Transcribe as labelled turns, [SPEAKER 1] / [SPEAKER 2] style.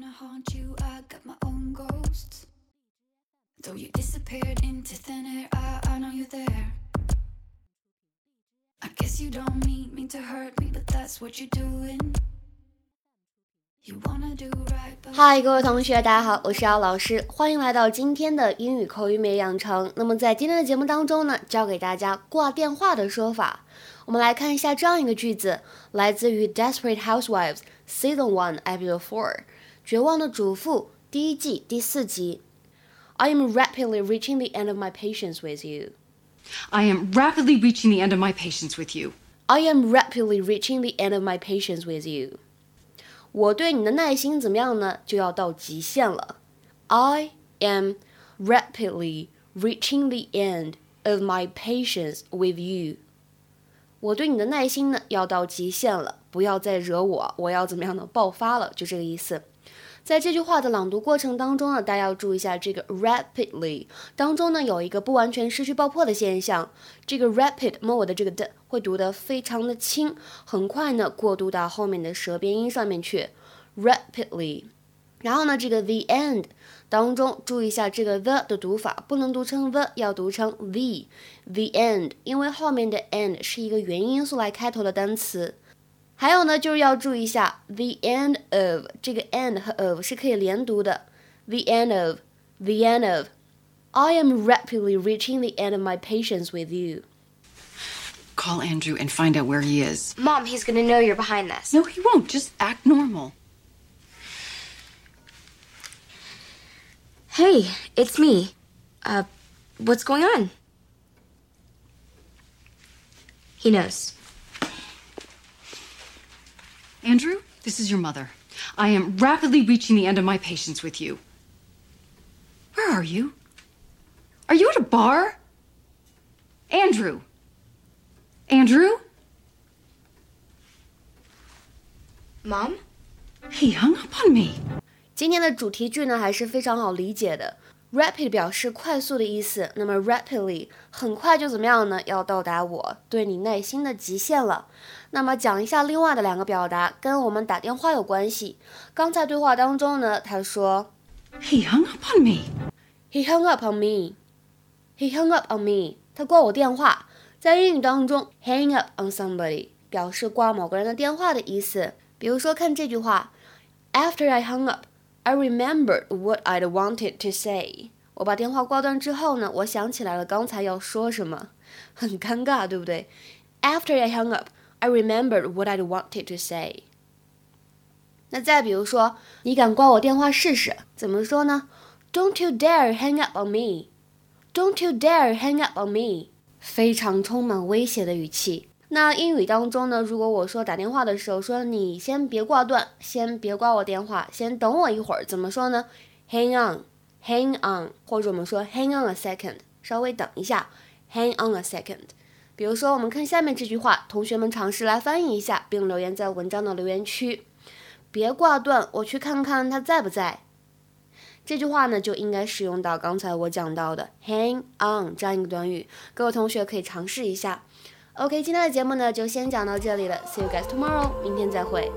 [SPEAKER 1] wanna haunt you, I got my own ghosts. Though you disappeared into thin air, I, I know you're there. I guess you don't mean, mean to hurt me, but that's what you're doing. You wanna do right, but
[SPEAKER 2] 嗨，各位同学，大家好，我是姚老师，欢迎来到今天的英语口语美养成。那么在今天的节目当中呢，教给大家挂电话的说法。我们来看一下这样一个句子，来自于《Desperate Housewives》Season One Episode Four，《绝望的主妇》第一季第四集。I am rapidly reaching the end of my patience with you.
[SPEAKER 3] I am rapidly reaching the end of my patience with you.
[SPEAKER 2] I am rapidly reaching the end of my patience with you. 我对你的耐心怎么样呢？就要到极限了。I am rapidly reaching the end of my patience with you. 我对你的耐心呢要到极限了，不要再惹我，我要怎么样呢？爆发了，就这个意思。在这句话的朗读过程当中呢，大家要注意一下这个 rapidly 当中呢有一个不完全失去爆破的现象。这个 rapid 摸我的这个的会读得非常的轻，很快呢过渡到后面的舌边音上面去，rapidly。然后呢，这个 the end 当中注意一下这个 the 的读法，不能读成 the，要读成 the the end，因为后面的 end 是一个元音因素来开头的单词。还有呢，就是要注意一下 the end of 这个 end 和 of 是可以连读的。the end of，the end of。I am rapidly reaching the end of my patience with you.
[SPEAKER 3] Call Andrew and find out where he is.
[SPEAKER 4] Mom, he's gonna know you're behind this.
[SPEAKER 3] No, he won't. Just act normal.
[SPEAKER 4] Hey, it's me. Uh, what's going on? He knows.
[SPEAKER 3] Andrew, this is your mother. I am rapidly reaching the end of my patience with you. Where are you? Are you at a bar? Andrew. Andrew?
[SPEAKER 4] Mom?
[SPEAKER 3] He hung up on me.
[SPEAKER 2] 今天的主题句呢还是非常好理解的。Rapid 表示快速的意思，那么 rapidly 很快就怎么样呢？要到达我对你耐心的极限了。那么讲一下另外的两个表达，跟我们打电话有关系。刚才对话当中呢，他说
[SPEAKER 3] He hung up on me.
[SPEAKER 2] He hung up on me. He hung up on me. 他挂我电话。在英语当中，hang up on somebody 表示挂某个人的电话的意思。比如说，看这句话：After I hung up, I remembered what I'd wanted to say. 我把电话挂断之后呢，我想起来了刚才要说什么，很尴尬，对不对？After I hung up, I remembered what I'd wanted to say. 那再比如说，你敢挂我电话试试？怎么说呢？Don't you dare hang up on me. Don't you dare hang up on me. 非常充满威胁的语气。那英语当中呢，如果我说打电话的时候说你先别挂断，先别挂我电话，先等我一会儿，怎么说呢？Hang on, hang on，或者我们说 hang on a second，稍微等一下，hang on a second。比如说，我们看下面这句话，同学们尝试来翻译一下，并留言在文章的留言区。别挂断，我去看看他在不在。这句话呢，就应该使用到刚才我讲到的 hang on 这样一个短语，各位同学可以尝试一下。ok 今天的节目呢就先讲到这里了 see you guys tomorrow 明天再会